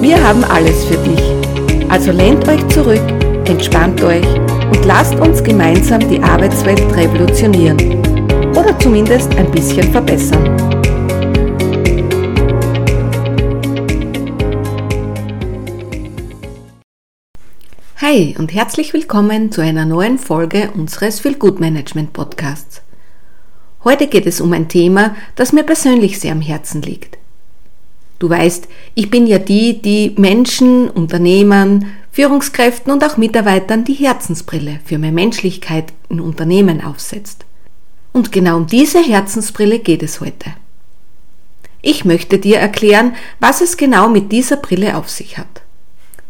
Wir haben alles für dich. Also lehnt euch zurück, entspannt euch und lasst uns gemeinsam die Arbeitswelt revolutionieren. Oder zumindest ein bisschen verbessern. Hi und herzlich willkommen zu einer neuen Folge unseres Feel Good Management Podcasts. Heute geht es um ein Thema, das mir persönlich sehr am Herzen liegt. Du weißt, ich bin ja die, die Menschen, Unternehmern, Führungskräften und auch Mitarbeitern die Herzensbrille für mehr Menschlichkeit in Unternehmen aufsetzt. Und genau um diese Herzensbrille geht es heute. Ich möchte dir erklären, was es genau mit dieser Brille auf sich hat.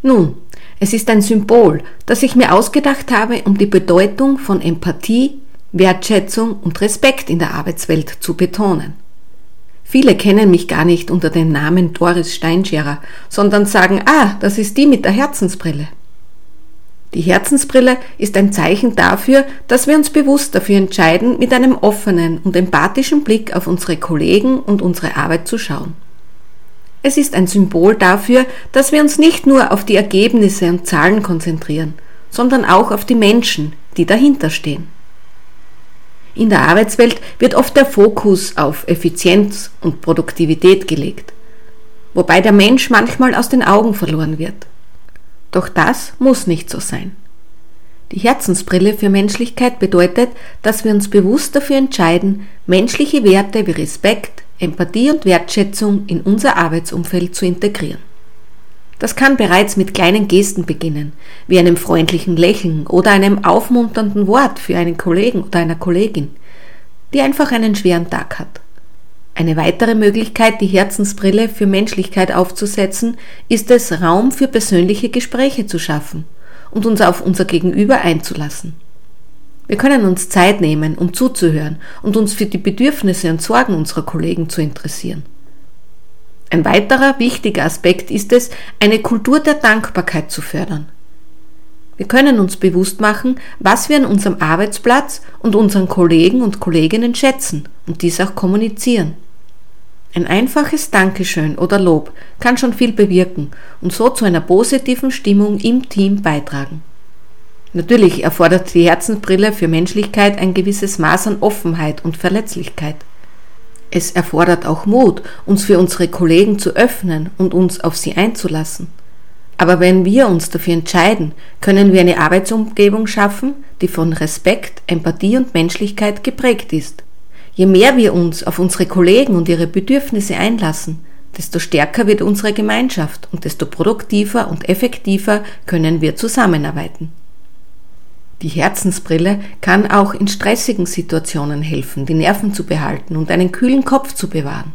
Nun, es ist ein Symbol, das ich mir ausgedacht habe, um die Bedeutung von Empathie, Wertschätzung und Respekt in der Arbeitswelt zu betonen. Viele kennen mich gar nicht unter dem Namen Doris Steinscherer, sondern sagen, ah, das ist die mit der Herzensbrille. Die Herzensbrille ist ein Zeichen dafür, dass wir uns bewusst dafür entscheiden, mit einem offenen und empathischen Blick auf unsere Kollegen und unsere Arbeit zu schauen. Es ist ein Symbol dafür, dass wir uns nicht nur auf die Ergebnisse und Zahlen konzentrieren, sondern auch auf die Menschen, die dahinter stehen. In der Arbeitswelt wird oft der Fokus auf Effizienz und Produktivität gelegt, wobei der Mensch manchmal aus den Augen verloren wird. Doch das muss nicht so sein. Die Herzensbrille für Menschlichkeit bedeutet, dass wir uns bewusst dafür entscheiden, menschliche Werte wie Respekt, Empathie und Wertschätzung in unser Arbeitsumfeld zu integrieren. Das kann bereits mit kleinen Gesten beginnen, wie einem freundlichen Lächeln oder einem aufmunternden Wort für einen Kollegen oder einer Kollegin, die einfach einen schweren Tag hat. Eine weitere Möglichkeit, die Herzensbrille für Menschlichkeit aufzusetzen, ist es, Raum für persönliche Gespräche zu schaffen und uns auf unser Gegenüber einzulassen. Wir können uns Zeit nehmen, um zuzuhören und uns für die Bedürfnisse und Sorgen unserer Kollegen zu interessieren. Ein weiterer wichtiger Aspekt ist es, eine Kultur der Dankbarkeit zu fördern. Wir können uns bewusst machen, was wir an unserem Arbeitsplatz und unseren Kollegen und Kolleginnen schätzen und dies auch kommunizieren. Ein einfaches Dankeschön oder Lob kann schon viel bewirken und so zu einer positiven Stimmung im Team beitragen. Natürlich erfordert die Herzensbrille für Menschlichkeit ein gewisses Maß an Offenheit und Verletzlichkeit. Es erfordert auch Mut, uns für unsere Kollegen zu öffnen und uns auf sie einzulassen. Aber wenn wir uns dafür entscheiden, können wir eine Arbeitsumgebung schaffen, die von Respekt, Empathie und Menschlichkeit geprägt ist. Je mehr wir uns auf unsere Kollegen und ihre Bedürfnisse einlassen, desto stärker wird unsere Gemeinschaft und desto produktiver und effektiver können wir zusammenarbeiten. Die Herzensbrille kann auch in stressigen Situationen helfen, die Nerven zu behalten und einen kühlen Kopf zu bewahren.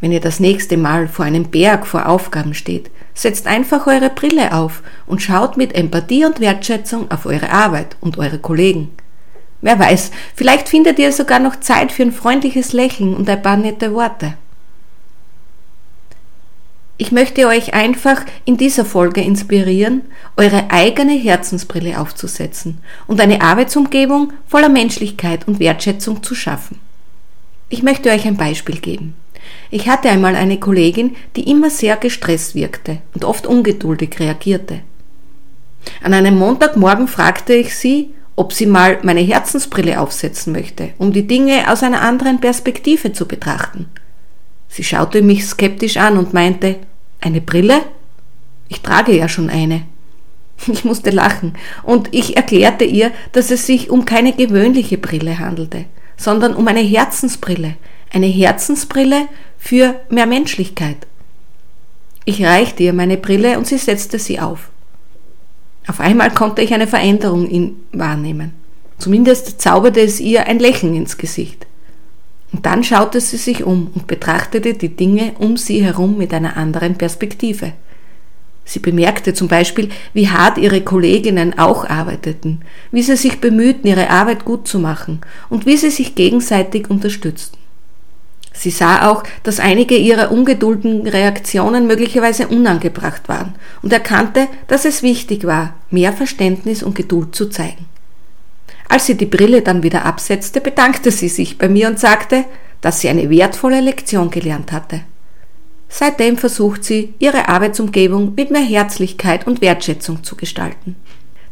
Wenn ihr das nächste Mal vor einem Berg vor Aufgaben steht, setzt einfach eure Brille auf und schaut mit Empathie und Wertschätzung auf eure Arbeit und eure Kollegen. Wer weiß, vielleicht findet ihr sogar noch Zeit für ein freundliches Lächeln und ein paar nette Worte. Ich möchte euch einfach in dieser Folge inspirieren, eure eigene Herzensbrille aufzusetzen und eine Arbeitsumgebung voller Menschlichkeit und Wertschätzung zu schaffen. Ich möchte euch ein Beispiel geben. Ich hatte einmal eine Kollegin, die immer sehr gestresst wirkte und oft ungeduldig reagierte. An einem Montagmorgen fragte ich sie, ob sie mal meine Herzensbrille aufsetzen möchte, um die Dinge aus einer anderen Perspektive zu betrachten. Sie schaute mich skeptisch an und meinte, eine Brille? Ich trage ja schon eine. Ich musste lachen und ich erklärte ihr, dass es sich um keine gewöhnliche Brille handelte, sondern um eine Herzensbrille, eine Herzensbrille für mehr Menschlichkeit. Ich reichte ihr meine Brille und sie setzte sie auf. Auf einmal konnte ich eine Veränderung in wahrnehmen. Zumindest zauberte es ihr ein Lächeln ins Gesicht. Und dann schaute sie sich um und betrachtete die Dinge um sie herum mit einer anderen Perspektive. Sie bemerkte zum Beispiel, wie hart ihre Kolleginnen auch arbeiteten, wie sie sich bemühten, ihre Arbeit gut zu machen und wie sie sich gegenseitig unterstützten. Sie sah auch, dass einige ihrer ungedulden Reaktionen möglicherweise unangebracht waren und erkannte, dass es wichtig war, mehr Verständnis und Geduld zu zeigen. Als sie die Brille dann wieder absetzte, bedankte sie sich bei mir und sagte, dass sie eine wertvolle Lektion gelernt hatte. Seitdem versucht sie, ihre Arbeitsumgebung mit mehr Herzlichkeit und Wertschätzung zu gestalten.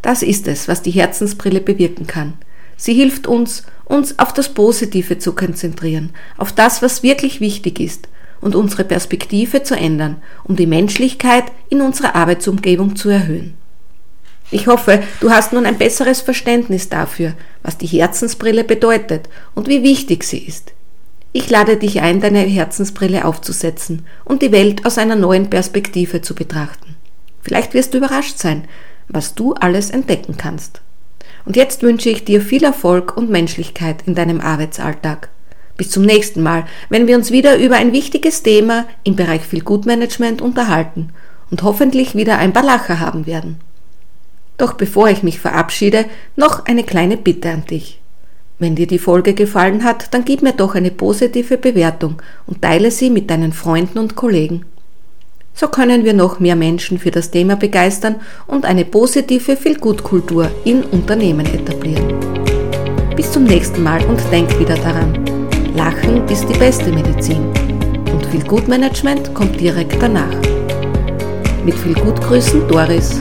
Das ist es, was die Herzensbrille bewirken kann. Sie hilft uns, uns auf das Positive zu konzentrieren, auf das, was wirklich wichtig ist und unsere Perspektive zu ändern, um die Menschlichkeit in unserer Arbeitsumgebung zu erhöhen. Ich hoffe, du hast nun ein besseres Verständnis dafür, was die Herzensbrille bedeutet und wie wichtig sie ist. Ich lade dich ein, deine Herzensbrille aufzusetzen und die Welt aus einer neuen Perspektive zu betrachten. Vielleicht wirst du überrascht sein, was du alles entdecken kannst. Und jetzt wünsche ich dir viel Erfolg und Menschlichkeit in deinem Arbeitsalltag. Bis zum nächsten Mal, wenn wir uns wieder über ein wichtiges Thema im Bereich Feel-Good-Management unterhalten und hoffentlich wieder ein paar Lacher haben werden. Doch bevor ich mich verabschiede, noch eine kleine Bitte an dich. Wenn dir die Folge gefallen hat, dann gib mir doch eine positive Bewertung und teile sie mit deinen Freunden und Kollegen. So können wir noch mehr Menschen für das Thema begeistern und eine positive Feel-Good-Kultur in Unternehmen etablieren. Bis zum nächsten Mal und denk wieder daran. Lachen ist die beste Medizin und Feel-Good-Management kommt direkt danach. Mit viel Gutgrüßen Doris